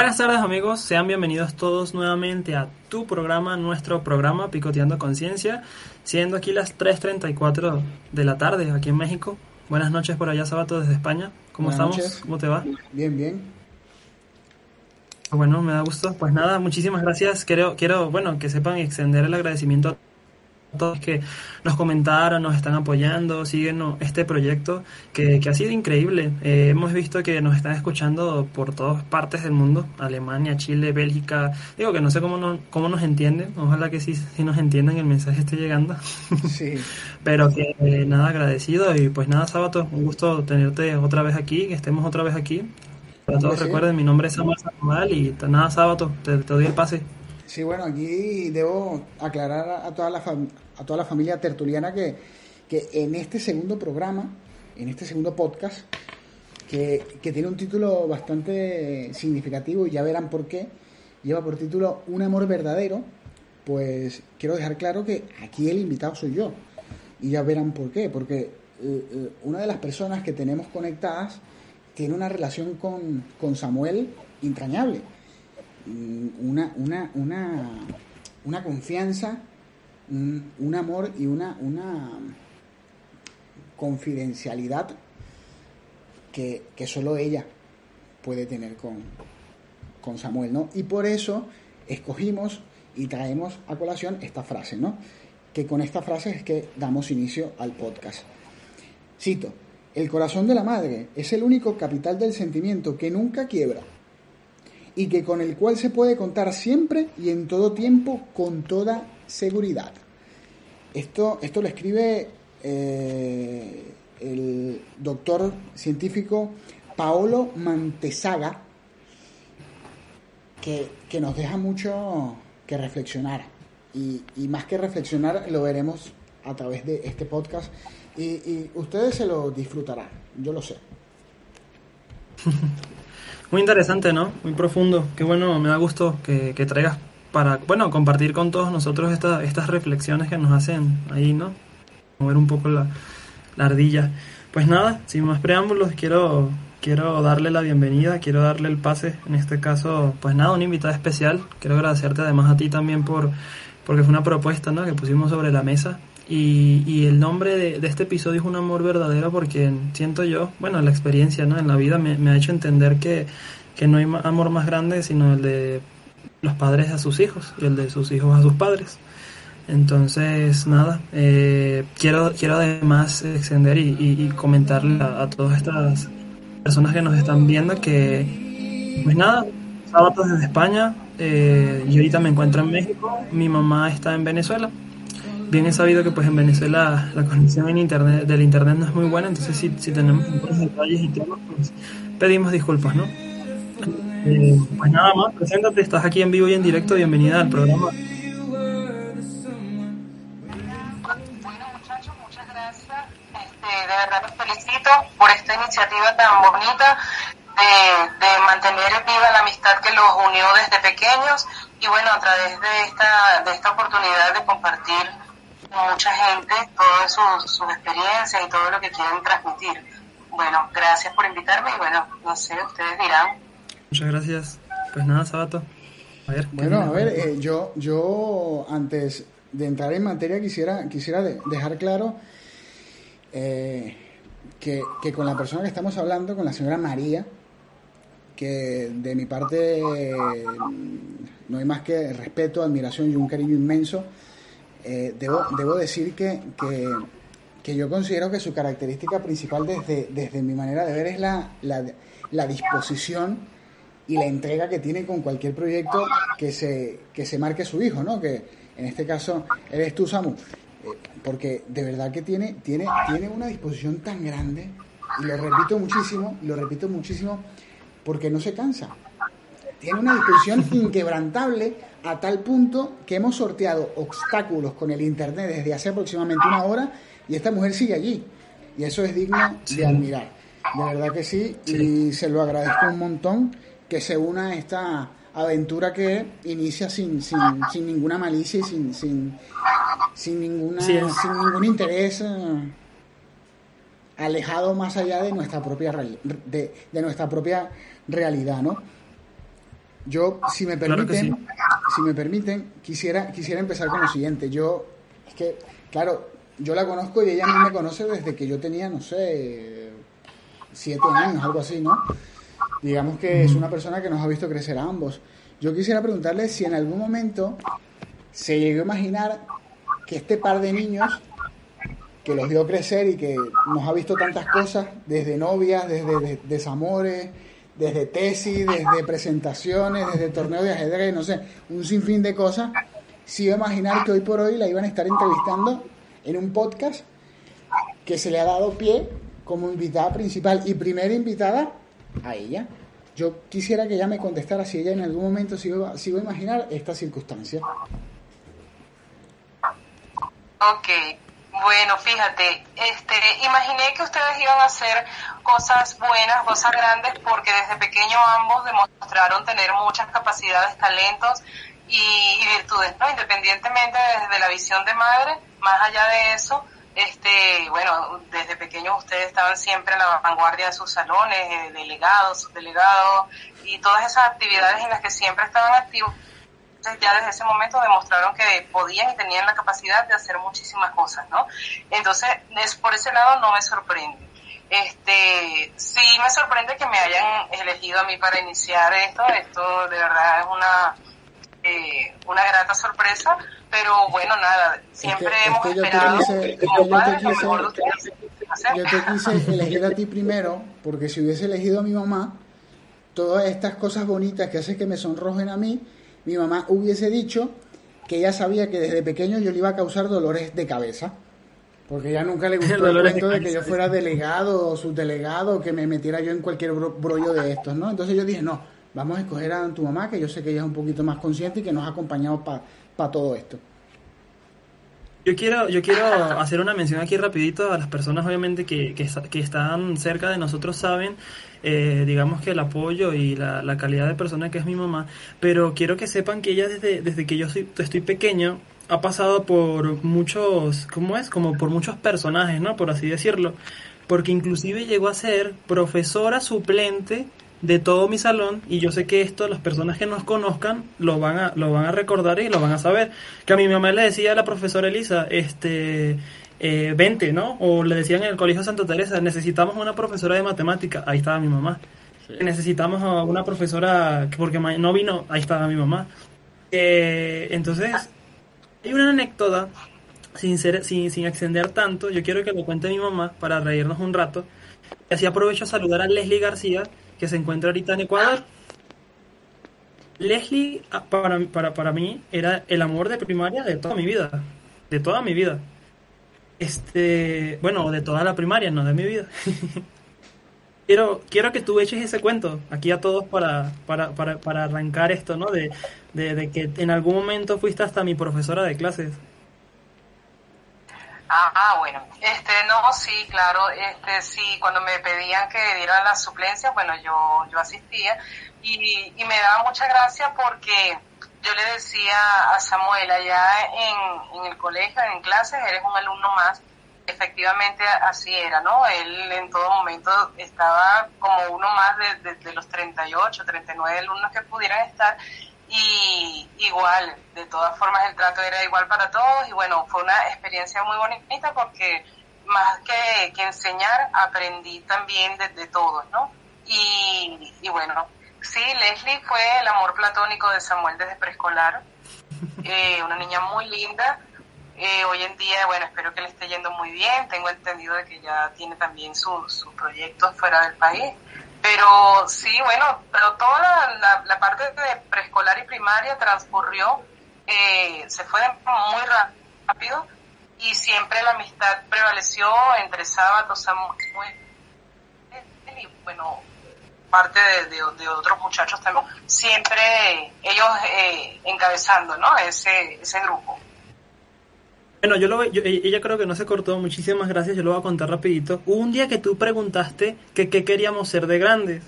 Buenas tardes amigos, sean bienvenidos todos nuevamente a tu programa, nuestro programa Picoteando Conciencia, siendo aquí las 3.34 de la tarde aquí en México. Buenas noches por allá, Sabato, desde España. ¿Cómo Buenas estamos? noches. ¿Cómo te va? Bien, bien. Bueno, me da gusto. Pues nada, muchísimas gracias. Quiero, quiero bueno, que sepan extender el agradecimiento a todos que nos comentaron, nos están apoyando, siguen este proyecto que, que ha sido increíble. Eh, hemos visto que nos están escuchando por todas partes del mundo, Alemania, Chile, Bélgica. Digo que no sé cómo, no, cómo nos entienden, ojalá que sí, sí nos entiendan el mensaje esté llegando. Sí. Pero que eh, nada, agradecido y pues nada, Sábato, un gusto tenerte otra vez aquí, que estemos otra vez aquí. Para todos sí. recuerden, mi nombre es Samuel Sandoval y nada, Sábato, te, te doy el pase. Sí, bueno, aquí debo aclarar a- toda la, fam- a toda la familia tertuliana que, que en este segundo programa, en este segundo podcast, que, que tiene un título bastante significativo y ya verán por qué, lleva por título Un amor verdadero, pues quiero dejar claro que aquí el invitado soy yo. Y ya verán por qué, porque eh, eh, una de las personas que tenemos conectadas tiene una relación con, con Samuel entrañable. Mm, Una, una, una, una confianza, un, amor y una, una confidencialidad que, que solo ella puede tener con, con Samuel, ¿no? Y por eso escogimos y traemos a colación esta frase, ¿no? Que con esta frase es que damos inicio al podcast. Cito, el corazón de la madre es el único capital del sentimiento que nunca quiebra y que con el cual se puede contar siempre y en todo tiempo con toda seguridad. Esto, esto lo escribe eh, el doctor científico Paolo Mantesaga, que, que nos deja mucho que reflexionar. Y, y más que reflexionar, lo veremos a través de este podcast. Y, y ustedes se lo disfrutarán, yo lo sé. Muy interesante, ¿no? Muy profundo. Qué bueno, me da gusto que, que traigas para, bueno, compartir con todos nosotros esta- estas reflexiones que nos hacen ahí, ¿no? Mover un poco la, la ardilla. Pues nada, sin más preámbulos, quiero, quiero darle la bienvenida, quiero darle el pase, en este caso, pues nada, una invitada especial. Quiero agradecerte además a ti también por, porque fue una propuesta, ¿no? Que pusimos sobre la mesa. Y, y el nombre de, este episodio es un amor verdadero porque siento yo, bueno, la experiencia, ¿no? En la vida me, ha hecho entender que, que no hay amor más grande sino el de los padres a sus hijos y el de sus hijos a sus padres. Entonces, nada, eh, quiero, quiero además extender y, comentarle a, a todas estas personas que nos están viendo que, pues nada, sábados desde España, eh, yo ahorita me encuentro en México, mi mamá está en Venezuela. Bien he sabido que pues en Venezuela la conexión en internet, del internet no es muy buena, entonces si, si tenemos algunos detalles y temas, pues pedimos disculpas, ¿no? Eh, pues nada más, preséntate, estás aquí en vivo y en directo, bienvenida al programa. Bueno, muchachos, muchas gracias. Este, de verdad los felicito por esta iniciativa tan bonita de, de mantener viva la amistad que los unió desde pequeños y bueno, a través de esta, de esta oportunidad de compartir mucha gente todas sus, sus experiencias y todo lo que quieren transmitir. Bueno, gracias por invitarme y bueno, no sé, ustedes dirán. Muchas gracias. Pues nada, Sabato. A ver. ¿qué Bueno, a ver, eh, yo, yo antes de entrar en materia quisiera, quisiera de- dejar claro eh, que, que con la persona que estamos hablando, con la señora María, que de mi parte eh, no hay más que respeto, admiración y un cariño inmenso, eh, debo, debo decir que, que, yo considero que su característica principal desde, desde mi manera de ver es la, la, la disposición y la entrega que tiene con cualquier proyecto que se, que se marque su hijo, ¿no? Que en este caso eres tú, Samu. Eh, porque de verdad que tiene, tiene, tiene una disposición tan grande, y lo repito muchísimo, lo repito muchísimo, porque no se cansa. Tiene una disposición inquebrantable a tal punto que hemos sorteado obstáculos con el Internet desde hace aproximadamente una hora y esta mujer sigue allí. Y eso es digno de admirar. De verdad que sí, y se lo agradezco un montón que se una a esta aventura que inicia sin, sin, sin ninguna malicia y sin, sin, sin, ninguna, Sí sin ningún interés eh, alejado más allá de nuestra propia de, de nuestra propia realidad, ¿no? Yo, si me permiten, si me permiten, quisiera, quisiera empezar con lo siguiente. Yo, es que, claro, yo la conozco y ella a mí me conoce desde que yo tenía, no sé, siete años, algo así, ¿no? Digamos que es una persona que nos ha visto crecer a ambos. Yo quisiera preguntarle si en algún momento se llegó a imaginar que este par de niños que los vio crecer y que nos ha visto tantas cosas, desde novias, desde desamores, desde tesis, desde presentaciones, desde torneo de ajedrez, no sé, un sinfín de cosas, si iba a imaginar que hoy por hoy la iban a estar entrevistando en un podcast que se le ha dado pie como invitada principal y primera invitada a ella. Yo quisiera que ella me contestara si ella en algún momento se iba, a imaginar esta circunstancia. Ok, bueno, fíjate, este, imaginé que ustedes iban a hacer cosas buenas, cosas grandes, porque desde pequeño ambos demostraron tener muchas capacidades, talentos y, virtudes, ¿no? Independientemente desde la visión de madre, más allá de eso, este, bueno, desde pequeños ustedes estaban siempre en la vanguardia de sus salones, eh, delegados, subdelegados y todas esas actividades en las que siempre estaban activos. Entonces ya desde ese momento demostraron que podían y tenían la capacidad de hacer muchísimas cosas, ¿no? Entonces, es, por ese lado no me sorprende. Este, sí me sorprende que me hayan elegido a mí para iniciar esto, esto de verdad es una, eh, una grata sorpresa, pero bueno, nada, siempre hemos esperado. yo te quise elegir a ti primero, porque si hubiese elegido a mi mamá, todas estas cosas bonitas que hacen que me sonrojen a mí, mi mamá hubiese dicho que ella sabía que desde pequeño yo le iba a causar dolores de cabeza. Porque ella nunca le gustó el cuento de que yo fuera delegado o subdelegado, que me metiera yo en cualquier brollo de estos, ¿no? Entonces yo dije, no, vamos a escoger a tu mamá, que yo sé que ella es un poquito más consciente y que nos ha acompañado para todo esto. Yo quiero, yo quiero hacer una mención aquí rapidito a las personas obviamente que, que, están cerca de nosotros saben, eh, digamos que el apoyo y la, la, calidad de persona que es mi mamá, pero quiero que sepan que ella desde, desde que yo soy, estoy pequeño ha pasado por muchos, ¿cómo es? Como por muchos personajes, ¿no? Por así decirlo, porque inclusive llegó a ser profesora suplente de todo mi salón y yo sé que esto las personas que nos conozcan lo van a lo van a recordar y lo van a saber. Que a mi mamá le decía a la profesora Elisa este eh, vente no o le decían en el colegio Santa Teresa necesitamos una profesora de matemática. Ahí estaba mi mamá. Necesitamos a una profesora porque no vino ahí estaba mi mamá. Eh, entonces hay una anécdota sin ser sin, sin extender tanto yo quiero que lo cuente mi mamá para reírnos un rato. Y así aprovecho a saludar a Leslie García que se encuentra ahorita en Ecuador. Leslie, ah, para, para, para mí, era el amor de primaria de toda mi vida. De toda mi vida. Este, bueno, de toda la primaria, no de mi vida. quiero, quiero que tú eches ese cuento aquí a todos para, para, para, para arrancar esto, ¿no? De, de, de, que en algún momento fuiste hasta mi profesora de clases. Ah, bueno, este, no, sí, claro, este, sí, cuando me pedían que diera las suplencias, bueno, yo, yo asistía y, y me daba mucha gracia porque yo le decía a Samuel allá en, en el colegio, en clases, eres un alumno más, efectivamente así era, ¿no? Él en todo momento estaba como uno más de, de los 38, 39 alumnos que pudieran estar y igual, de todas formas el trato era igual para todos y bueno, fue una experiencia muy bonita porque más que, que enseñar, aprendí también de, todos, ¿no? Y, y, bueno, sí, Leslie fue el amor platónico de Samuel desde preescolar, eh, una niña muy linda. Eh, hoy en día, bueno, espero que le esté yendo muy bien. Tengo entendido de que ya tiene también sus proyectos fuera del país. Pero sí, bueno, pero toda la, parte de preescolar y primaria transcurrió, eh, se fue muy rápido y siempre la amistad prevaleció entre sábados, y bueno, parte de, otros muchachos también, siempre ellos eh, encabezando, ¿no? Ese, ese grupo. Bueno, yo lo yo, ella creo que no se cortó, muchísimas gracias, yo lo voy a contar rapidito. un día que tú preguntaste que qué queríamos ser de grandes.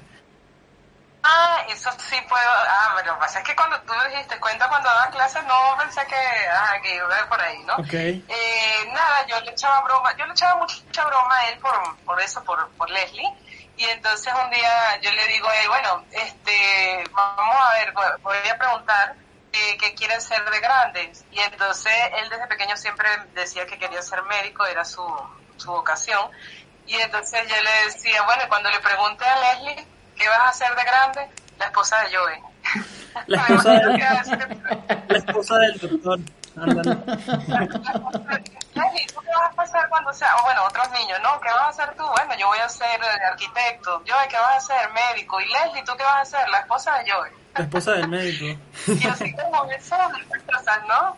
Ah, eso sí puedo, ah, pero pasa es que cuando tú dijiste cuenta cuando daban clases, no pensé que, ah, que iba por ahí, ¿no? Ok. Eh, nada, yo le echaba broma, yo le echaba mucha broma a él por, por eso, por, por Leslie, Y entonces un día yo le digo a él, bueno, este, vamos a ver, voy a preguntar eh, qué quieren ser de grandes. Y entonces él desde pequeño siempre decía que quería ser médico, era su, su vocación. Y entonces yo le decía, bueno, y cuando le pregunté a Leslie, ¿qué vas a hacer de grande? La esposa de Joey. La esposa, de, la esposa del doctor. Leslie, ¿tú qué vas a hacer cuando sea? O bueno, otros niños, ¿no? ¿Qué vas a hacer tú? Bueno, yo voy a ser arquitecto. Joey, ¿qué vas a hacer? Médico. Y Leslie, ¿tú qué vas a hacer? La esposa de Joey. La esposa del médico. y así como eso, ¿no?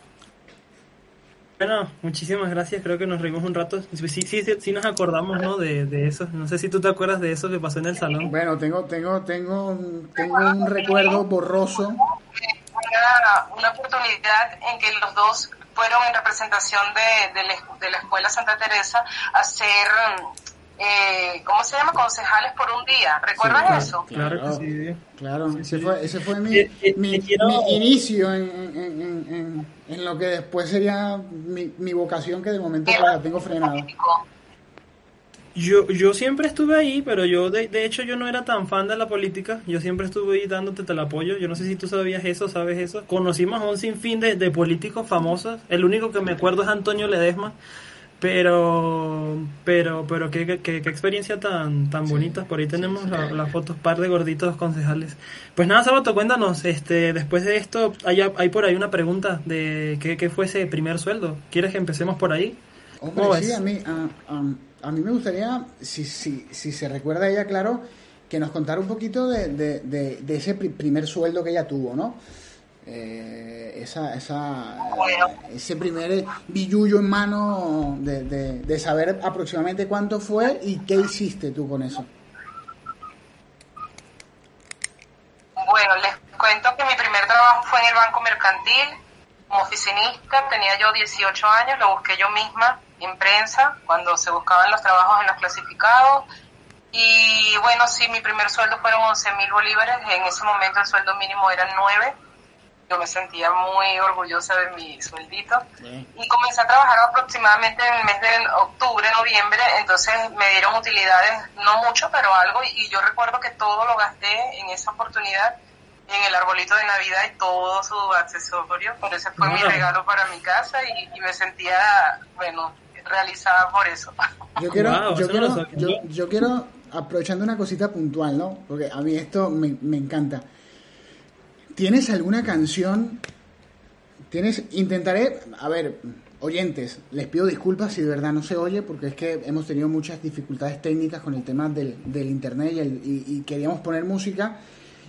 Bueno, muchísimas gracias. Creo que nos reímos un rato. Sí, sí, sí, sí nos acordamos, ¿no? De, de eso. No sé si tú te acuerdas de eso que pasó en el salón. Bueno, tengo, tengo, tengo, tengo un recuerdo borroso. Una, una oportunidad en que los dos fueron en representación de, de, la, de la Escuela Santa Teresa a hacer eh, ¿cómo se llama? Concejales por un día. ¿Recuerdan eso? Claro, Claro, sí. Claro, Sí, ese sí. fue, ese fue mi, Eh, eh, mi, te quiero- mi inicio en, en, en, en- en lo que después sería mi, mi vocación que de momento la tengo frenada. Yo, yo siempre estuve ahí, pero yo, de, de hecho, yo no era tan fan de la política. Yo siempre estuve ahí dándote el apoyo. Yo no sé si tú sabías eso, sabes eso. Conocimos a un sinfín de, de políticos famosos. El único que me acuerdo es Antonio Ledesma. Pero, pero, pero qué, qué, qué- experiencia tan, tan bonita. Por ahí tenemos la- las fotos, par de gorditos concejales. Pues nada, Sabato, cuéntanos, este, después de esto, hay, hay por ahí una pregunta de qué, qué fue ese primer sueldo. ¿Quieres que empecemos por ahí? Hombre, ¿Cómo sí, a mí, a, a- a mí me gustaría, si, si, si se recuerda ella, claro, que nos contara un poquito de, de, de, de ese pri- primer sueldo que ella tuvo, ¿no? Eh, esa, esa, ese primer billullo en mano de, de, de saber aproximadamente cuánto fue y qué hiciste tú con eso. Bueno, les cuento que mi primer trabajo fue en el Banco Mercantil, como oficinista, tenía yo 18 años, lo busqué yo misma en prensa, cuando se buscaban los trabajos en los clasificados. Y bueno, sí, mi primer sueldo fueron 11 mil bolívares, en ese momento el sueldo mínimo era 9. Yo me sentía muy orgullosa de mi sueldito. Y comencé a trabajar aproximadamente en el mes de octubre, noviembre, entonces me dieron utilidades, no mucho, pero algo, y, yo recuerdo que todo lo gasté en esa oportunidad en el arbolito de Navidad y todo su accesorio, por ese fue mi regalo para mi casa y, y me sentía, bueno, realizada por eso. Yo quiero, Wow, yo, eso quiero, yo, yo quiero, aprovechando una cosita puntual, ¿no? Porque a mí esto me, me encanta. ¿Tienes alguna canción? ¿Tienes? Intentaré, a ver, oyentes, les pido disculpas si de verdad no se oye, porque es que hemos tenido muchas dificultades técnicas con el tema del, del internet y, el- y- queríamos poner música.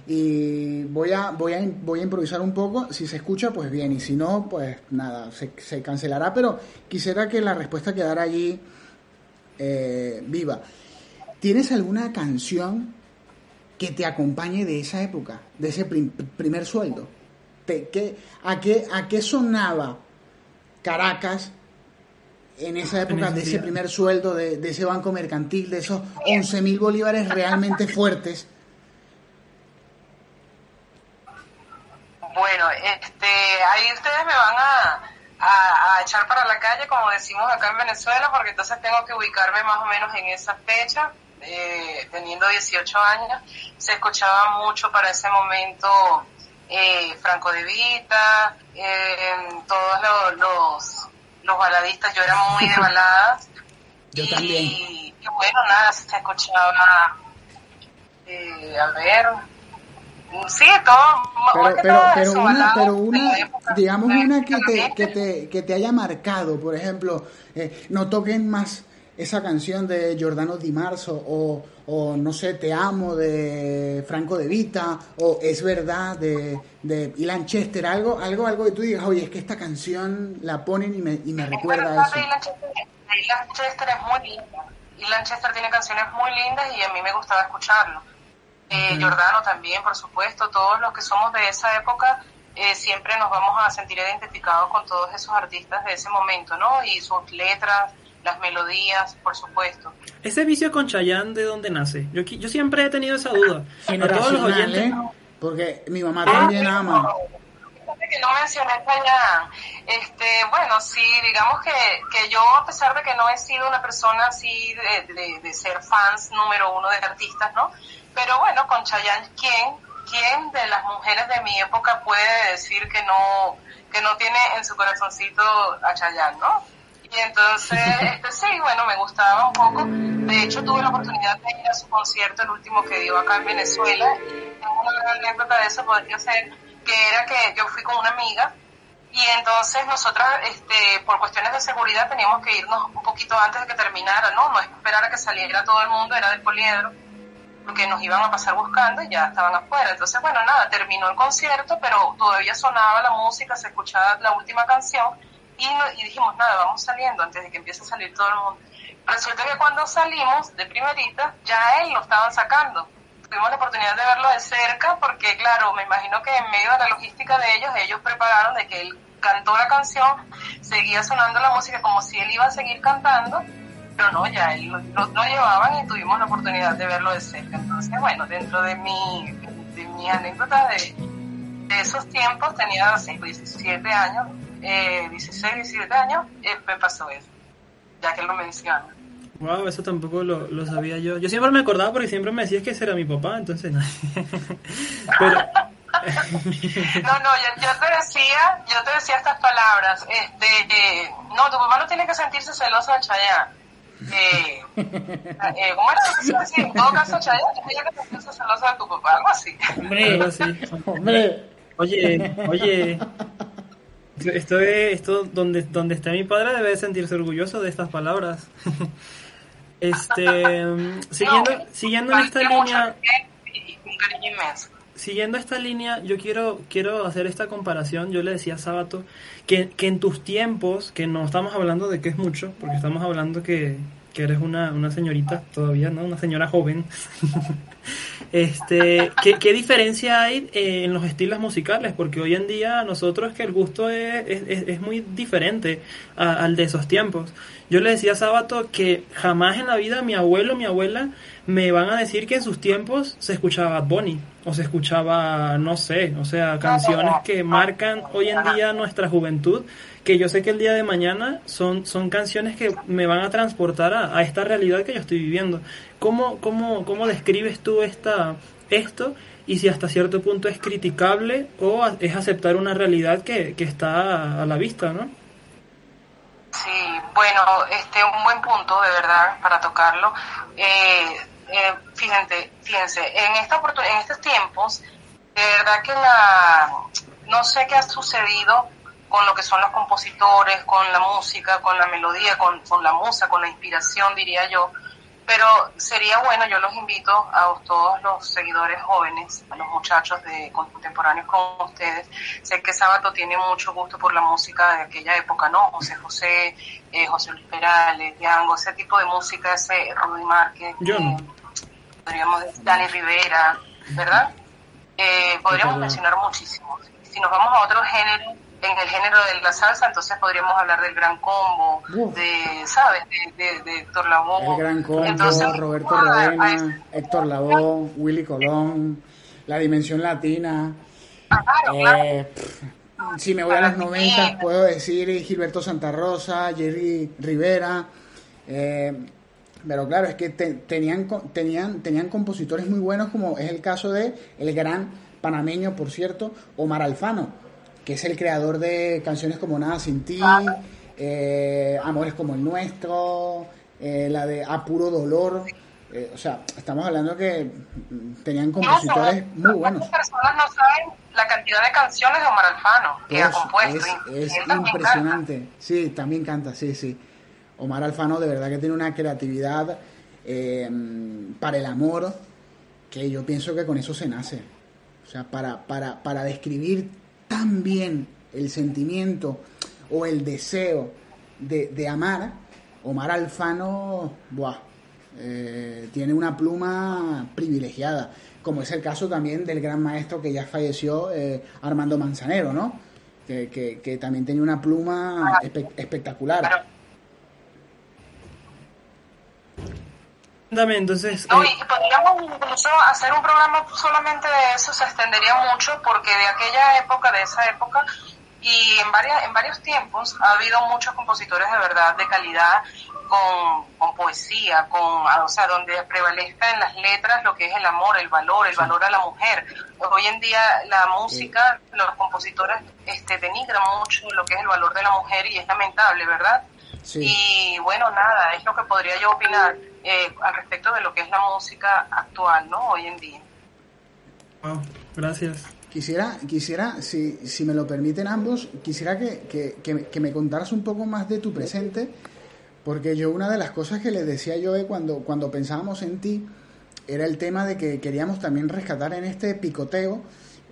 Y voy a, voy, a, voy a improvisar un poco. Si se escucha, pues bien. Y si no, pues nada, se, se cancelará. Pero quisiera que la respuesta quedara allí eh, viva. ¿Tienes alguna canción que te acompañe de esa época, de ese prim- primer sueldo? Te- qué- a, qué, ¿A qué sonaba Caracas en esa época de ese primer sueldo, de, de ese banco mercantil, de esos 11 mil bolívares realmente fuertes? Bueno, este, ahí ustedes me van a, a, a echar para la calle, como decimos acá en Venezuela, porque entonces tengo que ubicarme más o menos en esa fecha, eh, teniendo 18 años. Se escuchaba mucho para ese momento eh, Franco de Vita, eh, todos los, los, los baladistas, yo era muy de baladas. Yo y, también. y bueno, nada, se escuchaba, eh, a ver, sí, todo, Pero, pero, todo pero eso, una, pero una, época. digamos una que te, que te, que te haya marcado, por ejemplo, eh, no toquen más esa canción de Giordano Di Marzo o, o no sé, Te amo de Franco de Vita o Es verdad de, de Ilan Chester, algo, algo, algo que tú digas, oye, es que esta canción la ponen y me, y me recuerda a eso. Ilan Chester, Ilan Chester es muy linda. Ilan Chester tiene canciones muy lindas y a mí me gustaba escucharlo. Eh. Giordano también, por supuesto. Todos los que somos de esa época eh, siempre nos vamos a sentir identificados con todos esos artistas de ese momento, ¿no? Y sus letras, las melodías, por supuesto. Ese vicio con Chayanne, ¿de dónde nace? Yo, yo siempre he tenido esa duda. A todos los oyentes. ¿eh? Porque mi mamá también ama. Fíjate que que no mencioné Chayanne, este, bueno, sí, digamos que, que yo, a pesar de que no he sido una persona así de, de, ser fans número uno de artistas, ¿no? Pero bueno, con Chayanne, ¿quién, quién de las mujeres de mi época puede decir que no, que no tiene en su corazoncito a Chayanne, ¿no? Y entonces, este, sí, bueno, me gustaba un poco. De hecho, tuve la oportunidad de ir a su concierto, el último que dio acá en Venezuela. Y tengo una gran anécdota de eso, podría ser que era que yo fui con una amiga y entonces nosotras, este, por cuestiones de seguridad, teníamos que irnos un poquito antes de que terminara, ¿no? No esperar a que saliera todo el mundo, era del poliedro, porque nos iban a pasar buscando y ya estaban afuera. Entonces, bueno, nada, terminó el concierto, pero todavía sonaba la música, se escuchaba la última canción y, y dijimos, nada, vamos saliendo antes de que empiece a salir todo el mundo. Resulta que cuando salimos de primerita, ya él lo estaban sacando tuvimos la oportunidad de verlo de cerca porque, claro, me imagino que en medio de la logística de ellos, ellos prepararon de que él cantó la canción, seguía sonando la música como si él iba a seguir cantando, pero no, ya él lo, llevaban y tuvimos la oportunidad de verlo de cerca. Entonces, bueno, dentro de mi, de mi anécdota de, esos tiempos, tenía 17 años, eh, 16, 17 años, eh, me pasó eso, ya que lo menciona. Wow, eso tampoco lo, lo, sabía yo. Yo siempre me acordaba porque siempre me decías que ese era mi papá, entonces no. Pero... no, no, yo, te decía, yo te decía estas palabras. Este, eh, no, tu papá no tiene que sentirse celoso de Chayanne. Eh, eh, ¿Cómo era? Sí, en todo caso, Chayanne tiene que sentirse celoso de tu papá, algo así. Hombre, algo así. Hombre. Oye, oye. Esto, esto donde, donde está mi padre debe sentirse orgulloso de estas palabras. Este, siguiendo, siguiendo en esta línea, siguiendo esta línea, yo quiero, quiero hacer esta comparación. Yo le decía a Sábato que, que en tus tiempos, que no estamos hablando de que es mucho, porque estamos hablando que, que eres una, una señorita todavía, ¿no? Una señora joven. este, ¿qué, ¿qué, diferencia hay eh, en los estilos musicales? Porque hoy en día nosotros que el gusto es, es, es muy diferente al de esos tiempos. Yo le decía a Sábato que jamás en la vida mi abuelo, mi abuela me van a decir que en sus tiempos se escuchaba Bunny o se escuchaba, no sé, o sea, canciones que marcan hoy en día nuestra juventud que yo sé que el día de mañana son, son canciones que me van a transportar a, esta realidad que yo estoy viviendo. ¿Cómo, cómo, cómo describes tú esta, esto y si hasta cierto punto es criticable o es aceptar una realidad que, que está a la vista, ¿no? Sí, bueno, este un buen punto de verdad para tocarlo. Eh, eh, fíjense, fíjense, en esta en estos tiempos, de verdad que la no sé qué ha sucedido con lo que son los compositores, con la música, con la melodía, con, con la musa, con la inspiración, diría yo. Pero sería bueno, yo los invito a todos los seguidores jóvenes, a los muchachos de contemporáneos con ustedes. Sé que Sábato tiene mucho gusto por la música de aquella época, ¿no? José José, eh, José Luis Perales, Django, ese tipo de música, ese Rudy Márquez, eh, podríamos decir Dani Rivera, ¿verdad? Eh, podríamos mencionar muchísimos. Si nos vamos a otro género, en el género de la salsa, entonces podríamos hablar del Gran Combo, de, ¿sabes? De, de, Héctor Lavoe. El Gran Combo, Roberto Rodena, Héctor Lavoe, Willy Colón, La Dimensión Latina. eh, si me voy a los 90, puedo decir Gilberto Santa Rosa, Jerry Rivera. Eh, pero claro, es que tenían, tenían, tenían compositores muy buenos, como es el caso de el gran panameño, por cierto, Omar Alfano que es el creador de canciones como Nada sin ti, eh, Amores como el nuestro, eh, la de A puro dolor. Eh, o sea, estamos hablando que tenían compositores muy buenos. Muchas personas no saben la cantidad de canciones de Omar Alfano que ha compuesto. Es, impresionante. Sí, también canta, sí, sí. Omar Alfano de verdad que tiene una creatividad para el amor que yo pienso que con eso se nace. O sea, para, para, para describir también el sentimiento o el deseo de, amar, Omar Alfano, eh, tiene una pluma privilegiada, como es el caso también del gran maestro que ya falleció, eh, Armando Manzanero, ¿no? Que, también tenía una pluma espectacular. Dame, entonces... No, y podríamos incluso hacer un programa solamente de eso, se extendería mucho, porque de aquella época, de esa época, y en, varias, en varios tiempos ha habido muchos compositores de verdad, de calidad, con, poesía, con, o sea, donde prevalezca en las letras lo que es el amor, el valor, el valor a la mujer. Hoy en día la música, los compositores este, denigran mucho lo que es el valor de la mujer y es lamentable, ¿verdad? Y bueno, nada, es lo que podría yo opinar eh, al respecto de lo que es la música actual, ¿no? Hoy en día. gracias. Quisiera, quisiera si, si me lo permiten ambos, quisiera que, que, que, me contaras un poco más de tu presente, porque yo una de las cosas que le decía yo cuando, cuando pensábamos en ti era el tema de que queríamos también rescatar en este picoteo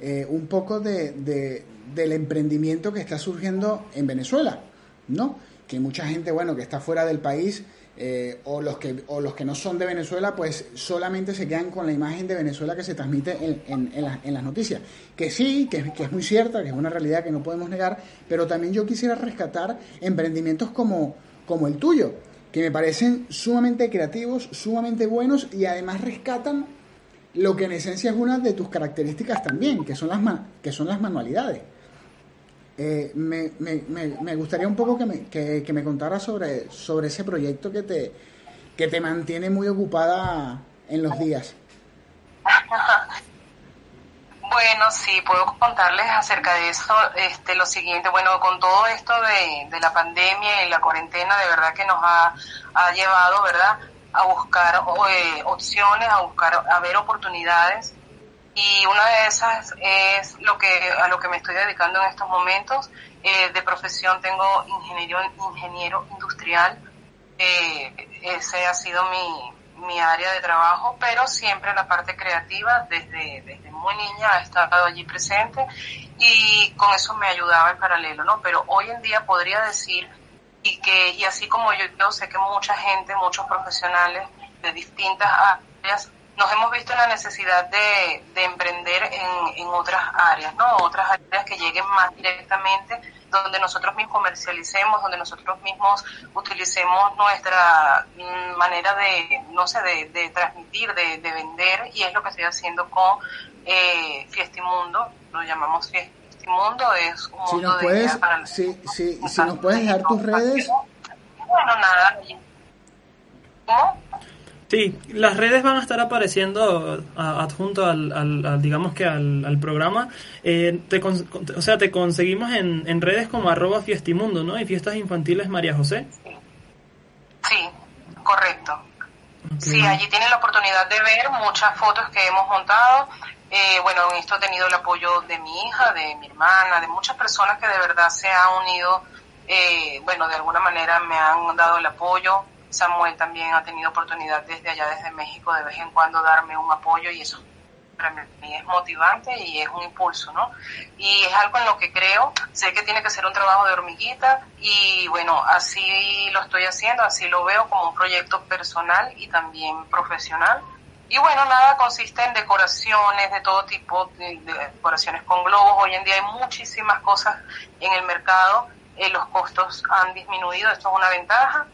eh, un poco de, de, del emprendimiento que está surgiendo en Venezuela, ¿no? Que mucha gente, bueno, que está fuera del país eh, o, los que, o los que no son de Venezuela, pues solamente se quedan con la imagen de Venezuela que se transmite en, en, las noticias. Que sí, que, que, es muy cierta, que es una realidad que no podemos negar, pero también yo quisiera rescatar emprendimientos como, como el tuyo, que me parecen sumamente creativos, sumamente buenos y además rescatan lo que en esencia es una de tus características también, que son las, que son las manualidades. Eh, me, me, me, gustaría un poco que me, que, me contara sobre, sobre ese proyecto que te, que te mantiene muy ocupada en los días. Bueno, sí, puedo contarles acerca de eso este, lo siguiente. Bueno, con todo esto de, de la pandemia y la cuarentena, de verdad que nos ha, ha llevado, ¿verdad?, a buscar eh, opciones, a buscar, a ver oportunidades y una de esas es lo que a lo que me estoy dedicando en estos momentos. Eh, de profesión tengo ingeniero, ingeniero industrial, eh, ese ha sido mi, mi área de trabajo, pero siempre la parte creativa desde, desde muy niña ha estado allí presente y con eso me ayudaba en paralelo, ¿no? Pero hoy en día podría decir y que y así como yo, yo sé que mucha gente, muchos profesionales de distintas áreas nos hemos visto en la necesidad de, de emprender en, en, otras áreas, ¿no? Otras áreas que lleguen más directamente, donde nosotros mismos comercialicemos, donde nosotros mismos utilicemos nuestra mm, manera de, no sé, de, de transmitir, de, de, vender, y es lo que estoy haciendo con eh, Fiestimundo, lo llamamos Fiestimundo, es un si nos puedes, si, si, si nos puedes dejar tus redes. Bueno, nada. ¿Cómo? Sí, las redes van a estar apareciendo adjunto al, digamos que al, programa. Eh, o sea, te conseguimos en, en redes como arroba fiestimundo, ¿no? Y fiestas infantiles María José. Sí, correcto. Sí, allí tienen la oportunidad de ver muchas fotos que hemos montado. Eh, bueno, en esto he tenido el apoyo de mi hija, de mi hermana, de muchas personas que de verdad se han unido, eh, bueno, de alguna manera me han dado el apoyo Samuel también ha tenido oportunidad desde allá, desde México, de vez en cuando darme un apoyo y eso para es motivante y es un impulso, ¿no? Y es algo en lo que creo, sé que tiene que ser un trabajo de hormiguita y bueno, así lo estoy haciendo, así lo veo como un proyecto personal y también profesional. Y bueno, nada, consiste en decoraciones de todo tipo, de, decoraciones con globos. Hoy en día hay muchísimas cosas en el mercado, eh, los costos han disminuido, esto es una ventaja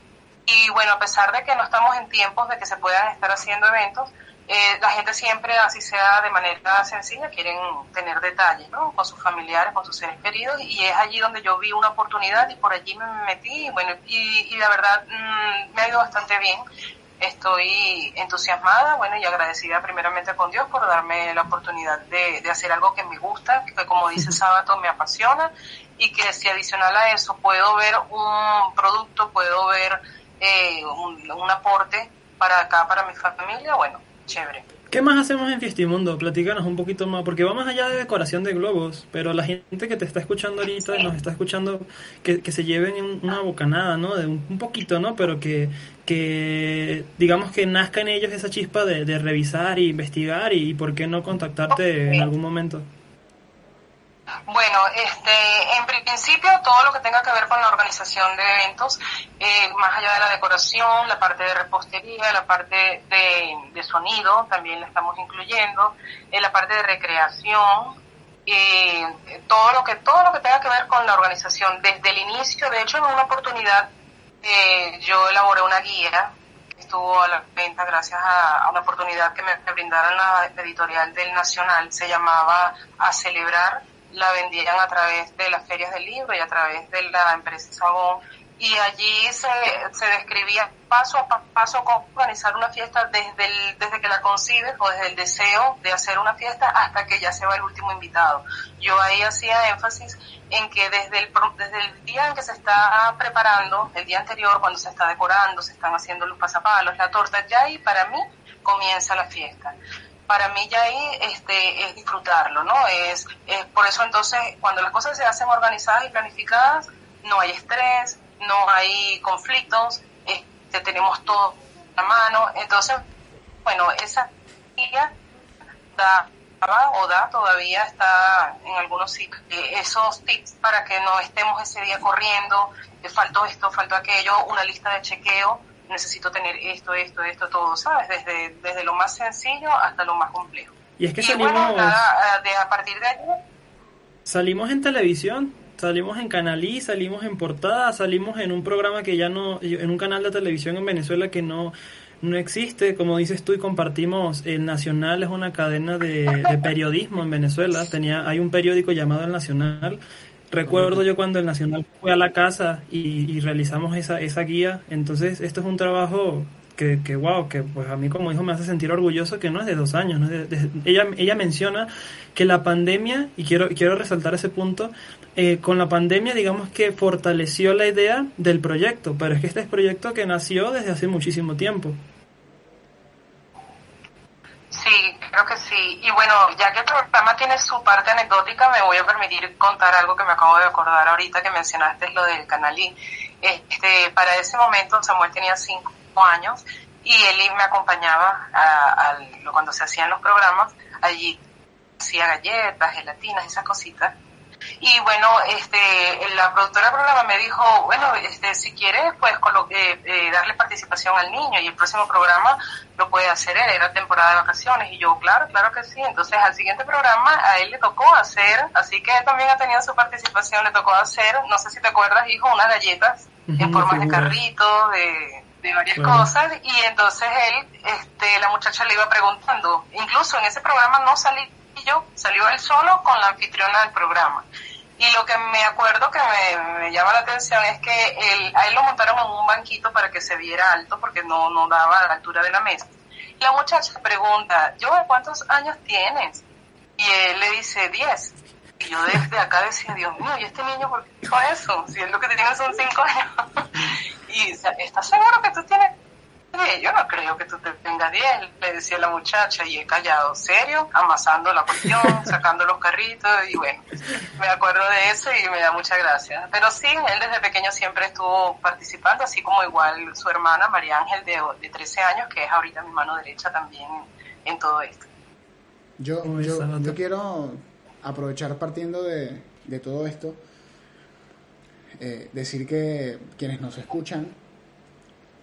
y bueno, a pesar de que no estamos en tiempos de que se puedan estar haciendo eventos, eh, la gente siempre, así sea de manera sencilla, quieren tener detalles, ¿no? Con sus familiares, con sus seres queridos, y es allí donde yo vi una oportunidad y por allí me metí, y bueno, y, la verdad mm, me ha ido bastante bien. Estoy entusiasmada, bueno, y agradecida primeramente con Dios por darme la oportunidad de, de hacer algo que me gusta, que como dice Sábato me apasiona, y que si adicional a eso puedo ver un producto, puedo ver eh, un, aporte para acá, para mi familia, bueno, chévere. ¿Qué más hacemos en Fiestimundo? Platícanos un poquito más, porque va más allá de decoración de globos, pero la gente que te está escuchando ahorita, nos está escuchando, que, que se lleven una bocanada, ¿no? De un, poquito, ¿no? Pero que, que, digamos que nazca en ellos esa chispa de, de revisar e investigar y, por qué no contactarte en algún momento. Bueno, este, en principio todo lo que tenga que ver con la organización de eventos, eh, más allá de la decoración, la parte de repostería, la parte de, sonido, también la estamos incluyendo, eh, la parte de recreación, eh, todo lo que todo lo que tenga que ver con la organización desde el inicio. De hecho, en una oportunidad yo elaboré una guía estuvo a la venta gracias a, una oportunidad que me, brindaron la editorial del Nacional. Se llamaba A Celebrar. La vendían a través de las ferias del libro y a través de la empresa Sabón y allí se, se describía paso a paso cómo organizar una fiesta desde, el, desde que la concibes o desde el deseo de hacer una fiesta hasta que ya se va el último invitado. Yo ahí hacía énfasis en que desde el, desde el día en que se está preparando, el día anterior, cuando se está decorando, se están haciendo los pasapalos, la torta, ya ahí para mí comienza la fiesta para mí ya ahí este, es disfrutarlo, ¿no? Es, es por eso entonces cuando las cosas se hacen organizadas y planificadas, no hay estrés, no hay conflictos, este, tenemos todo a mano. Entonces, bueno, esa guía da o da todavía está en algunos sitios eh, esos tips para que no estemos ese día corriendo, faltó esto, faltó aquello, una lista de chequeo, necesito tener esto, esto, esto, todo, ¿sabes? Desde, desde lo más sencillo hasta lo más complejo. Y es que salimos... de, a partir de allí... Salimos en televisión Salimos en Canalí, salimos en Portada, salimos en un programa que ya no, en un canal de televisión en Venezuela que no, no existe, como dices tú y compartimos, el Nacional es una cadena de, periodismo en Venezuela, tenía, hay un periódico llamado El Nacional, recuerdo yo cuando el Nacional fue a la casa y, y realizamos esa, esa guía, entonces esto es un trabajo que, que, wow, que pues a mí como hijo me hace sentir orgulloso que no es de dos años. ¿no? ella, ella menciona que la pandemia, y quiero, quiero resaltar ese punto, eh, con la pandemia digamos que fortaleció la idea del proyecto, pero es que este es proyecto que nació desde hace muchísimo tiempo. Sí, creo que sí. Y bueno, ya que el programa tiene su parte anecdótica, me voy a permitir contar algo que me acabo de acordar ahorita que mencionaste, lo del canalí. Este, para ese momento Samuel tenía cinco años y él me acompañaba a, cuando se hacían los programas, allí hacía galletas, gelatinas, esas cositas. Y bueno, este, la productora del programa me dijo, bueno, este, si quieres, pues eh, eh, darle participación al niño y el próximo programa lo puede hacer él, era temporada de vacaciones. Y yo, claro, claro que sí. Entonces al siguiente programa a él le tocó hacer, así que él también ha tenido su participación, le tocó hacer, no sé si te acuerdas, hijo, unas galletas en forma de carrito, de de varias cosas y entonces él, este, la muchacha le iba preguntando, incluso en ese programa no salí yo, salió él solo con la anfitriona del programa. Y lo que me acuerdo que me, llama la atención es que él, a él lo montaron en un banquito para que se viera alto porque no, no daba a la altura de la mesa. La muchacha pregunta, yo, ¿cuántos años tienes? Y él le dice, 10. Y yo desde acá decía, Dios mío, ¿y este niño por qué dijo eso? Si es lo que tiene son 5 años. Y ¿estás seguro que tú tienes 10? Yo no creo que tú te tengas 10, le decía la muchacha, y he callado, serio, amasando la cuestión, sacando los carritos, y bueno, me acuerdo de eso y me da mucha gracia. Pero sí, él desde pequeño siempre estuvo participando, así como igual su hermana María Ángel de, de 13 años, que es ahorita mi mano derecha también en todo esto. Yo, yo, yo quiero aprovechar partiendo de, de todo esto eh, decir que quienes nos escuchan,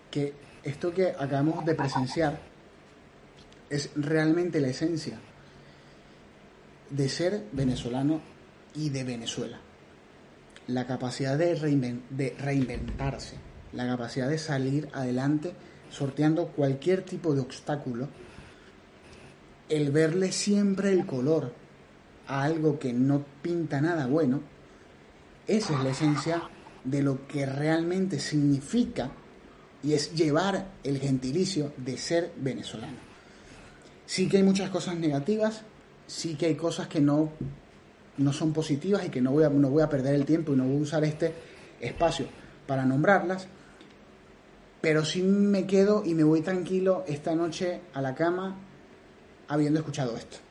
que esto que acabamos de presenciar es realmente la esencia de ser venezolano y de Venezuela. La capacidad de, reinventarse, la capacidad de salir adelante sorteando cualquier tipo de obstáculo, el verle siempre el color a algo que no pinta nada bueno, esa es la esencia de lo que realmente significa y es llevar el gentilicio de ser venezolano. Sí que hay muchas cosas negativas, sí que hay cosas que no, no son positivas y que no voy, a, no voy a perder el tiempo y no voy a usar este espacio para nombrarlas, pero sí me quedo y me voy tranquilo esta noche a la cama habiendo escuchado esto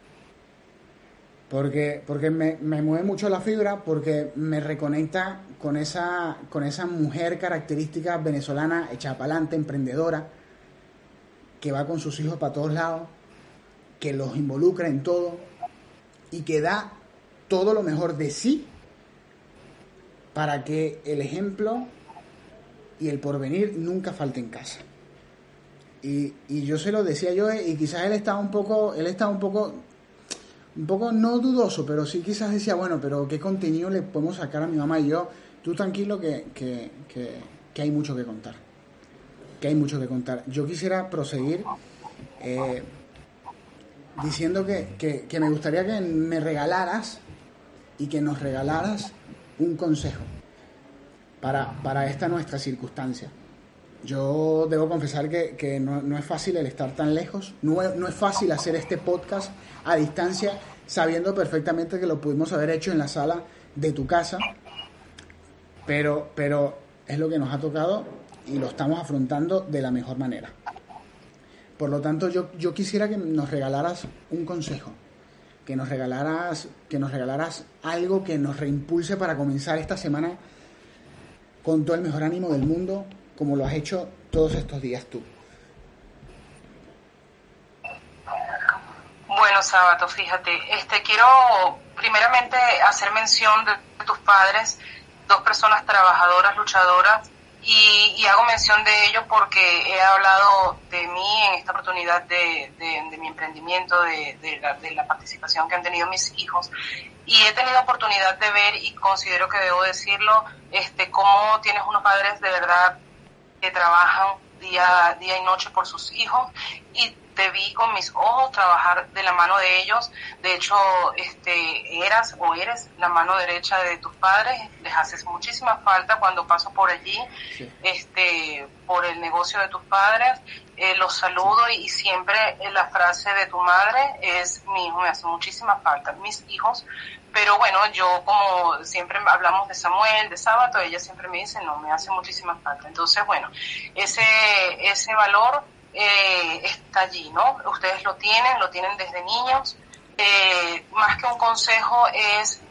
porque, porque me, me, mueve mucho la fibra, porque me reconecta con esa, con esa mujer característica venezolana, hecha para adelante, emprendedora, que va con sus hijos para todos lados, que los involucra en todo y que da todo lo mejor de sí para que el ejemplo y el porvenir nunca falte en casa. Y, y yo se lo decía yo, y quizás él estaba un poco, él estaba un poco un poco no dudoso, pero sí quizás decía, bueno, pero ¿qué contenido le podemos sacar a mi mamá y yo? Tú tranquilo que, que, que, hay mucho que contar. que hay mucho que contar. Yo quisiera proseguir eh, diciendo que, que, que me gustaría que me regalaras y que nos regalaras un consejo para, para esta nuestra circunstancia. Yo debo confesar que, no, es fácil el estar tan lejos, no, no, es fácil hacer este podcast a distancia sabiendo perfectamente que lo pudimos haber hecho en la sala de tu casa, pero, pero es lo que nos ha tocado y lo estamos afrontando de la mejor manera. Por lo tanto, yo, yo quisiera que nos regalaras un consejo, que nos regalaras, que nos regalaras algo que nos reimpulse para comenzar esta semana con todo el mejor ánimo del mundo, como lo has hecho todos estos días tú. Bueno, Sábato, fíjate, este quiero primeramente hacer mención de tus padres, dos personas trabajadoras, luchadoras, y, hago mención de ello porque he hablado de mí en esta oportunidad de, mi emprendimiento, de, de la, de, la, participación que han tenido mis hijos. Y he tenido oportunidad de ver, y considero que debo decirlo, este, cómo tienes unos padres de verdad que trabajan día, día y noche por sus hijos y te vi con mis ojos trabajar de la mano de ellos. De hecho, este, eras o eres la mano derecha de tus padres. Les haces muchísima falta cuando paso por allí, sí. este, por el negocio de tus padres. Eh, los saludo y, y, siempre la frase de tu madre es mi hijo me hace muchísima falta. Mis hijos pero bueno, yo como siempre hablamos de Samuel, de Sábado, ella siempre me dice, no, me hace muchísima falta. Entonces, bueno, ese, ese valor eh, está allí, ¿no? Ustedes lo tienen, lo tienen desde niños. Eh, más que un consejo es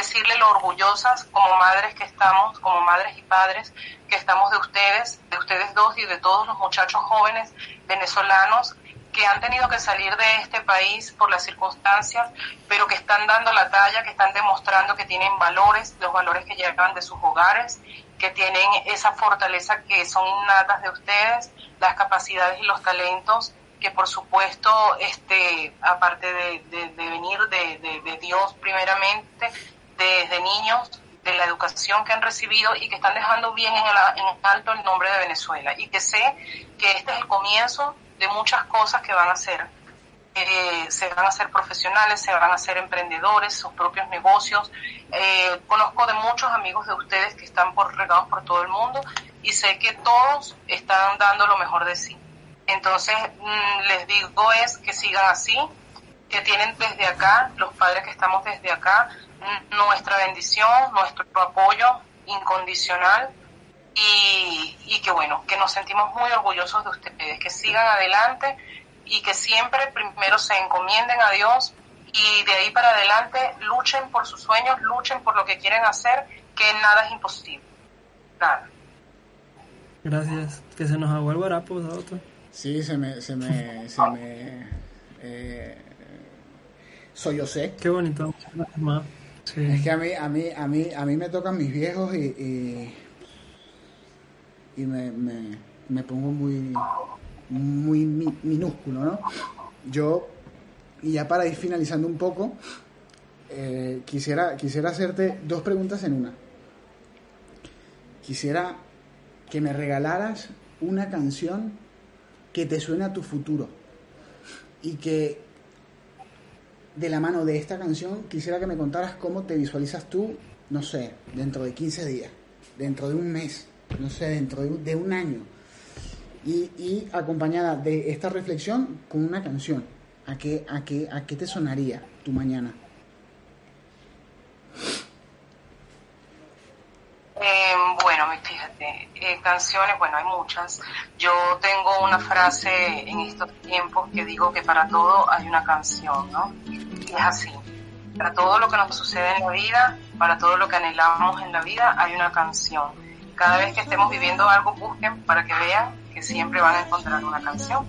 decirle lo orgullosas como madres que estamos, como madres y padres que estamos de ustedes, de ustedes dos y de todos los muchachos jóvenes venezolanos que han tenido que salir de este país por las circunstancias, pero que están dando la talla, que están demostrando que tienen valores, los valores que llevan de sus hogares, que tienen esa fortaleza que son innatas de ustedes, las capacidades y los talentos que por supuesto, este, aparte de, de, de venir de, de, Dios primeramente, desde niños, de la educación que han recibido y que están dejando bien en, en alto el nombre de Venezuela. Y que sé que este es el comienzo de muchas cosas que van a hacer. Eh, se van a hacer profesionales, se van a hacer emprendedores, sus propios negocios. Eh, conozco de muchos amigos de ustedes que están por regados por todo el mundo y sé que todos están dando lo mejor de sí. Entonces, mmm, les digo es que sigan así, que tienen desde acá, los padres que estamos desde acá, nuestra bendición, nuestro apoyo incondicional y, y, que bueno, que nos sentimos muy orgullosos de ustedes, que sigan adelante y que siempre primero se encomienden a Dios y de ahí para adelante luchen por sus sueños, luchen por lo que quieren hacer, que nada es imposible. Nada. Gracias. Que se nos hago el guarapo, otro. Sí, se me, se me, se me, eh, soy yo sé. Qué bonito. Sí. Es que a mí, a mí, a mí, a mí me tocan mis viejos y, y y me, me, me pongo muy, muy mi, minúsculo, ¿no? Yo, y ya para ir finalizando un poco, eh, quisiera, quisiera hacerte dos preguntas en una. Quisiera que me regalaras una canción que te suene a tu futuro y que de la mano de esta canción quisiera que me contaras cómo te visualizas tú, no sé, dentro de 15 días, dentro de un mes, no sé, dentro de, de un año. Y, y, acompañada de esta reflexión con una canción. ¿A qué, a qué, a qué te sonaría tu mañana? Eh, bueno, fíjate, eh, canciones, bueno, hay muchas. Yo tengo una frase en estos tiempos que digo que para todo hay una canción, ¿no? Y es así. Para todo lo que nos sucede en la vida, para todo lo que anhelamos en la vida, hay una canción cada vez que estemos viviendo algo, busquen para que vean que siempre van a encontrar una canción.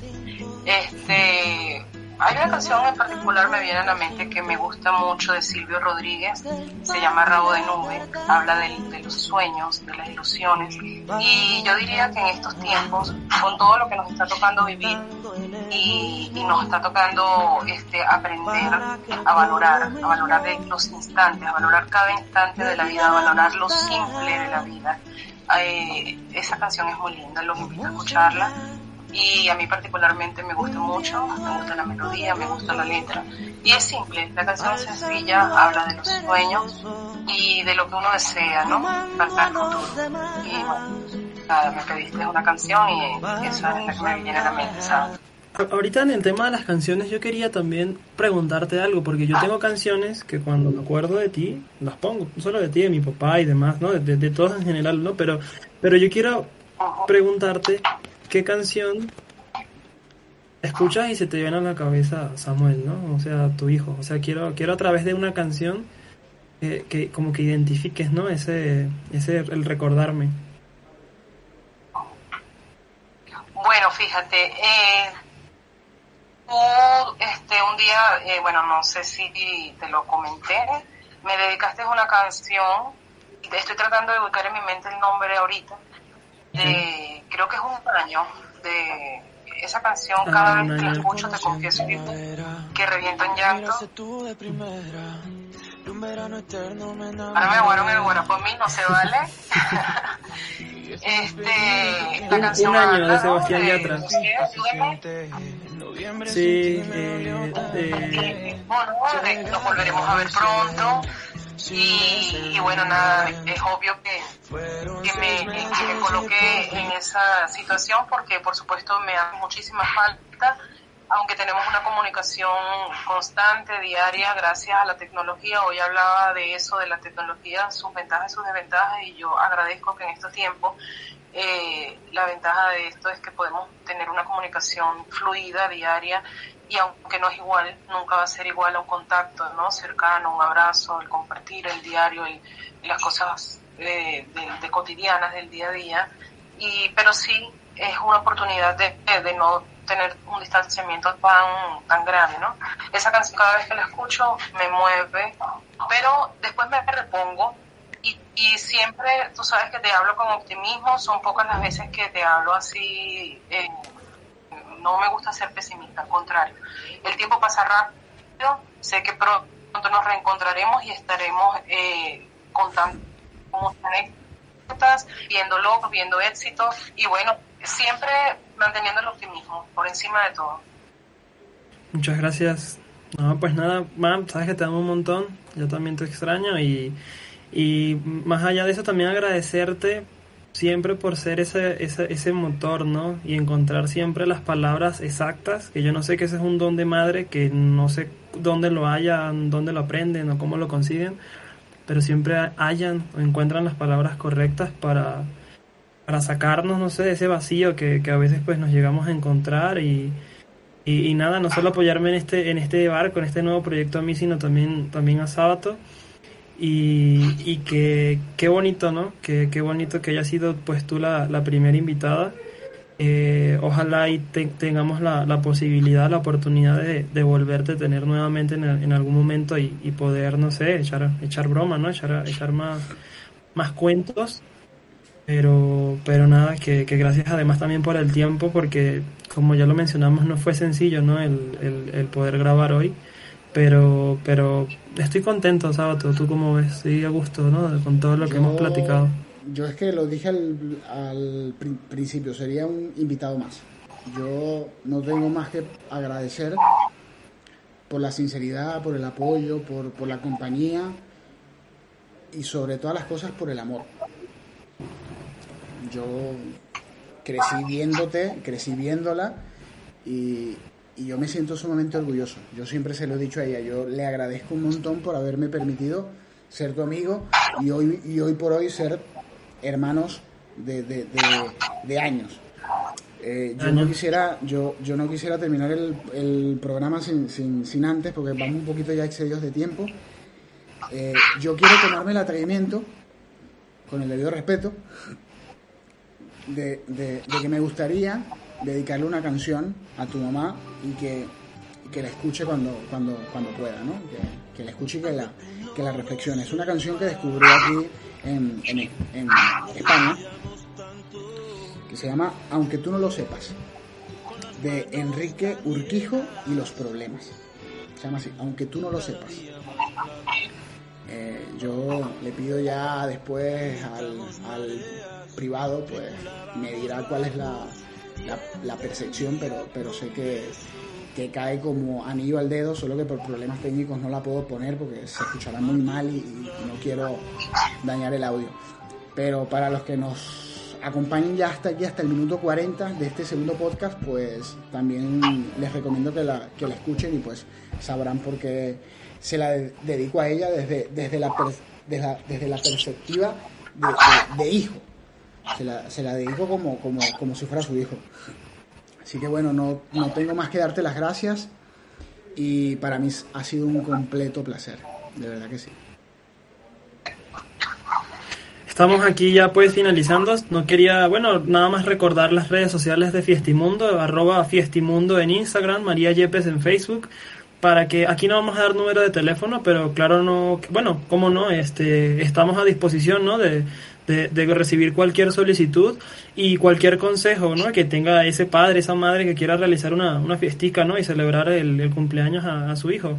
Este, hay una canción en particular me viene a la mente que me gusta mucho de Silvio Rodríguez, se llama Rabo de Nube, habla de, los sueños, de las ilusiones. Y yo diría que en estos tiempos, con todo lo que nos está tocando vivir y, y nos está tocando este, aprender a valorar, a valorar los instantes, a valorar cada instante de la vida, a valorar lo simple de la vida, eh, esa canción es muy linda, los invito a escucharla y a mí particularmente me gusta mucho, me gusta la melodía, me gusta la letra y es simple, la canción es sencilla, habla de los sueños y de lo que uno desea, ¿no? Para el futuro. Y bueno, nada, me pediste una canción y esa es la que me viene a la mente, ¿sabes? Ahorita en el tema de las canciones yo quería también preguntarte algo, porque yo tengo canciones que cuando me acuerdo de ti, las pongo, no solo de ti, de mi papá y demás, ¿no? De, de todos en general, ¿no? Pero, pero yo quiero preguntarte qué canción escuchas y se te viene a la cabeza Samuel, ¿no? O sea, tu hijo. O sea, quiero, quiero a través de una canción eh, que como que identifiques, ¿no? Ese, ese, el recordarme. Bueno, fíjate, eh, tú, este, un día, eh, bueno, no sé si te lo comenté, me dedicaste una canción, estoy tratando de buscar en mi mente el nombre ahorita, de, creo que es un año, de esa canción, ah, cada vez que la escucho te confieso que, reviento en llanto. Ahora me aguaron el por mí, no se vale. este, la canción un año de Sebastián Yatra. Sí, eh, eh, bueno, nos volveremos a ver pronto. Y, bueno, nada, es obvio que, que, me, que coloqué en esa situación porque por supuesto me hace muchísima falta, aunque tenemos una comunicación constante, diaria, gracias a la tecnología. Hoy hablaba de eso, de la tecnología, sus ventajas y sus desventajas, y yo agradezco que en estos tiempos eh, la ventaja de esto es que podemos tener una comunicación fluida, diaria, y aunque no es igual, nunca va a ser igual a un contacto ¿no? cercano, un abrazo, el compartir el diario, las cosas eh, de, cotidianas del día a día. Y, pero sí es una oportunidad de, de no tener un distanciamiento tan, tan grande, ¿no? Esa canción cada vez que la escucho me mueve, pero después me repongo y, y siempre, tú sabes que te hablo con optimismo, son pocas las veces que te hablo así eh, no me gusta ser pesimista, al contrario. El tiempo pasa rápido, sé que pronto nos reencontraremos y estaremos eh, contando están viendo logros, viendo éxitos y bueno, siempre manteniendo el optimismo por encima de todo. Muchas gracias. No, pues nada, mam, sabes que te amo un montón, yo también te extraño y, y más allá de eso también agradecerte siempre por ser ese, ese, ese motor, ¿no? Y encontrar siempre las palabras exactas, que yo no sé que ese es un don de madre, que no sé dónde lo hayan, dónde lo aprenden o cómo lo consiguen, pero siempre hallan o encuentran las palabras correctas para, para sacarnos, no sé, de ese vacío que, que a veces pues nos llegamos a encontrar y, y, nada, no solo apoyarme en este, en este barco, en este nuevo proyecto a mí, sino también, también a Sábato y, y que qué bonito, ¿no? Que, qué bonito que haya sido pues tú la, la primera invitada. Eh, ojalá y tengamos la, la, posibilidad, la oportunidad de, de volverte a tener nuevamente en, en algún momento y, y, poder, no sé, echar, echar broma, ¿no? Echar, echar más, más cuentos. Pero, pero nada, que, que, gracias además también por el tiempo, porque como ya lo mencionamos, no fue sencillo, ¿no? El, el, el poder grabar hoy. Pero, pero estoy contento, Sábato. ¿Tú cómo ves? Sí, a gusto, ¿no? Con todo lo que hemos platicado. Yo es que lo dije al, al principio, sería un invitado más. Yo no tengo más que agradecer por la sinceridad, por el apoyo, por, por la compañía y sobre todas las cosas por el amor. Yo crecí viéndote, crecí viéndola y, y yo me siento sumamente orgulloso. Yo siempre se lo he dicho a ella, yo le agradezco un montón por haberme permitido ser tu amigo y hoy, y hoy por hoy ser hermanos de, de, de, años. Eh, yo no quisiera yo yo no quisiera terminar el, el programa sin, sin, sin, antes porque vamos un poquito ya excedidos de tiempo eh, yo quiero tomarme el atrevimiento con el debido respeto de, de, de que me gustaría dedicarle una canción a tu mamá y que, que la escuche cuando, cuando, cuando pueda, ¿no? Que, la escuche que la, que la reflexione. Es una canción que descubrió aquí en, en, en España, que se llama Aunque tú no lo sepas, de Enrique Urquijo y los problemas. Se llama así, Aunque tú no lo sepas. Eh, yo le pido ya después al, al privado, pues me dirá cuál es la, la, percepción, pero, pero sé que, que cae como anillo al dedo, solo que por problemas técnicos no la puedo poner porque se escuchará muy mal y, no quiero dañar el audio. Pero para los que nos acompañen ya hasta aquí, hasta el minuto 40 de este segundo podcast, pues también les recomiendo que la, que la escuchen y pues sabrán por qué se la dedico a ella desde, desde, la, desde, la, perspectiva de, hijo. Se la, se la dedico como, como, como si fuera su hijo. Así que bueno, no, no tengo más que darte las gracias y para mí ha sido un completo placer, de verdad que sí. Estamos aquí ya pues finalizando. No quería, bueno, nada más recordar las redes sociales de Fiestimundo, arroba Fiestimundo en Instagram, María Yepes en Facebook, para que aquí no vamos a dar número de teléfono, pero claro, no, bueno, cómo no, este, estamos a disposición, ¿no? De, de, recibir cualquier solicitud y cualquier consejo, ¿no? Que tenga ese padre, esa madre que quiera realizar una, una fiestica, ¿no? Y celebrar el, cumpleaños a, su hijo.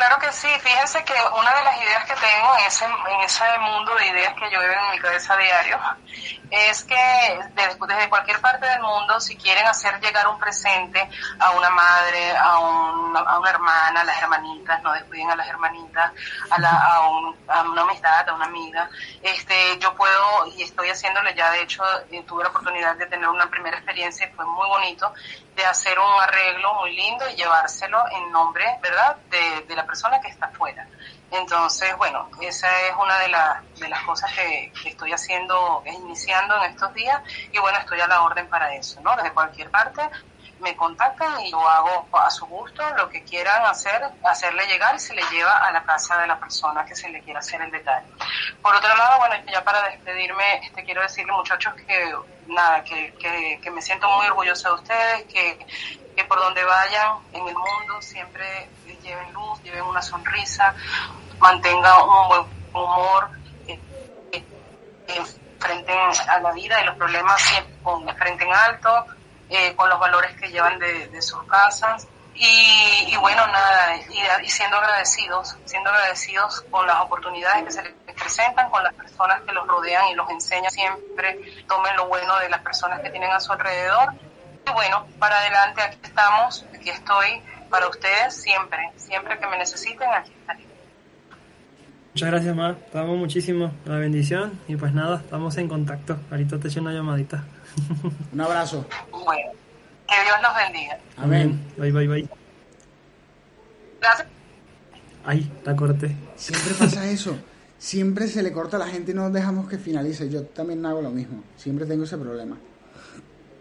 Claro que sí. Fíjense que una de las ideas que tengo en ese, en ese mundo de ideas que yo veo en mi cabeza diario es que desde, cualquier parte del mundo, si quieren hacer llegar un presente a una madre, a, a una hermana, a las hermanitas, no descuiden a las hermanitas, a, la, a, una amistad, a una amiga, este, yo puedo, y estoy haciéndole ya, de hecho, eh, tuve la oportunidad de tener una primera experiencia y fue muy bonito, de hacer un arreglo muy lindo y llevárselo en nombre, ¿verdad?, de, de la persona que está afuera. Entonces, bueno, esa es una de, de las cosas que, estoy haciendo, iniciando en estos días y bueno, estoy a la orden para eso, ¿no? Desde cualquier parte me contactan y yo hago a su gusto lo que quieran hacer, hacerle llegar y se le lleva a la casa de la persona que se le quiera hacer el detalle. Por otro lado, bueno, ya para despedirme, este, quiero decirle muchachos que nada, que, que, me siento muy orgullosa de ustedes, que, que por donde vayan en el mundo siempre lleven luz, lleven una sonrisa, mantengan un buen humor, eh, eh, frente a la vida y los problemas siempre con frente en alto, eh, con los valores que llevan de, sus casas. Y, bueno, nada, y, siendo agradecidos, siendo agradecidos con las oportunidades que se les presentan, con las personas que los rodean y los enseñan siempre, tomen lo bueno de las personas que tienen a su alrededor. Y bueno, para adelante, aquí estamos, aquí estoy para ustedes siempre, siempre que me necesiten, aquí estaré. Muchas gracias, Mar. Te amo muchísimo. La bendición. Y pues nada, estamos en contacto. Ahorita te echo una llamadita. Un abrazo. Bueno, que Dios los bendiga. Amén. Bye, bye, bye. Gracias. Ay, la corté. Siempre pasa eso. Siempre se le corta a la gente y no dejamos que finalice. Yo también hago lo mismo. Siempre tengo ese problema.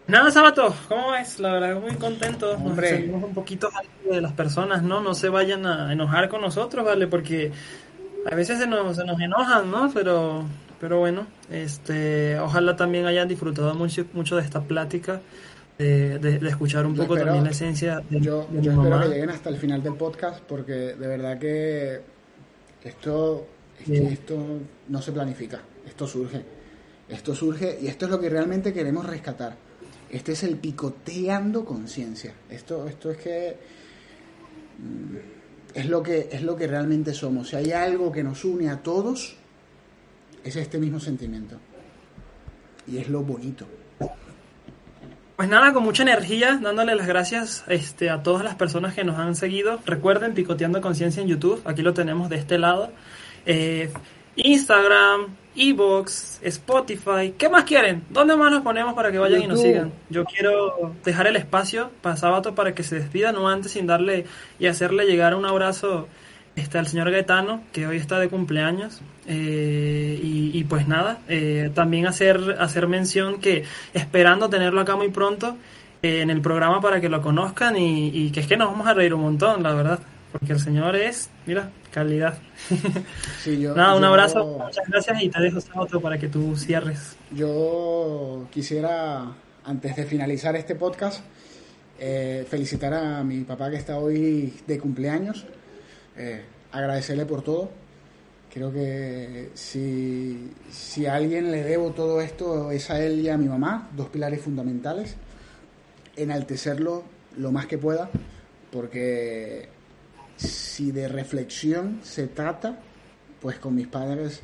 Nada, Sabato, ¿cómo es? La verdad, muy contento. Hombre. Nos un poquito de las personas, ¿no? No se vayan a enojar con nosotros, ¿vale? Porque a veces se nos, se nos enojan, ¿no? Pero, pero bueno, este, ojalá también hayan disfrutado mucho, mucho de esta plática. De, de, escuchar un poco también la esencia de, yo, yo espero que lleguen hasta el final del podcast porque de verdad que esto, esto no se planifica, esto surge, esto surge y esto es lo que realmente queremos rescatar este es el picoteando conciencia. Esto, esto es que mm, es lo que es lo que realmente somos. Si hay algo que nos une a todos, es este mismo sentimiento. Y es lo bonito. Pues nada, con mucha energía, dándole las gracias este, a todas las personas que nos han seguido. Recuerden, Picoteando Conciencia en YouTube, aquí lo tenemos de este lado. Eh, Instagram, Evox, Spotify, ¿qué más quieren? ¿Dónde más nos ponemos para que vayan y nos sigan? Yo quiero dejar el espacio para Sábato para que se despidan no antes sin darle y hacerle llegar un abrazo este, al señor Gaetano, que hoy está de cumpleaños. Eh, y, pues nada, eh, también hacer, hacer mención que esperando tenerlo acá muy pronto eh, en el programa para que lo conozcan y, y que es que nos vamos a reír un montón, la verdad. Porque el señor es, mira, calidad. Nada, un abrazo, muchas gracias y te dejo otro para que tú cierres. Yo quisiera, antes de finalizar este podcast, eh, felicitar a mi papá que está hoy de cumpleaños, eh, agradecerle por todo. Creo que si, si a alguien le debo todo esto es a él y a mi mamá, dos pilares fundamentales. Enaltecerlo lo más que pueda, porque si de reflexión se trata, pues con mis padres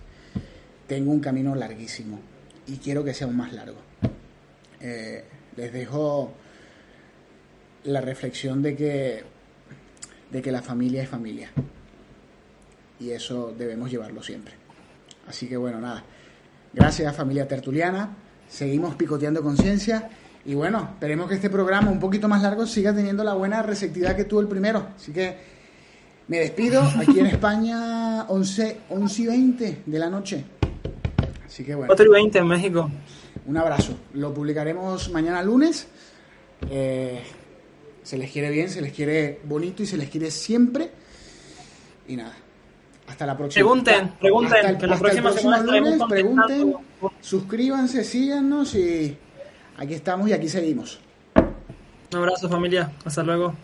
tengo un camino larguísimo y quiero que sea aún más largo. Eh, les dejo la reflexión de que, de que la familia es familia. Y eso debemos llevarlo siempre. Así que bueno, nada. Gracias familia tertuliana. Seguimos picoteando conciencia. Y bueno, esperemos que este programa un poquito más largo siga teniendo la buena receptividad que tuvo el primero. Así que me despido. Aquí en España, 11, 11 y 20 de la noche. Así que bueno. 4 y 20 en México. Un abrazo. Lo publicaremos mañana lunes. Eh, se les quiere bien, se les quiere bonito y se les quiere siempre. Y nada. Hasta la próxima. Pregunten, pregunten. Hasta el, que la hasta el próxima próximo semana lunes, pregunten, suscríbanse, síganos y aquí estamos y aquí seguimos. Un abrazo familia. Hasta luego.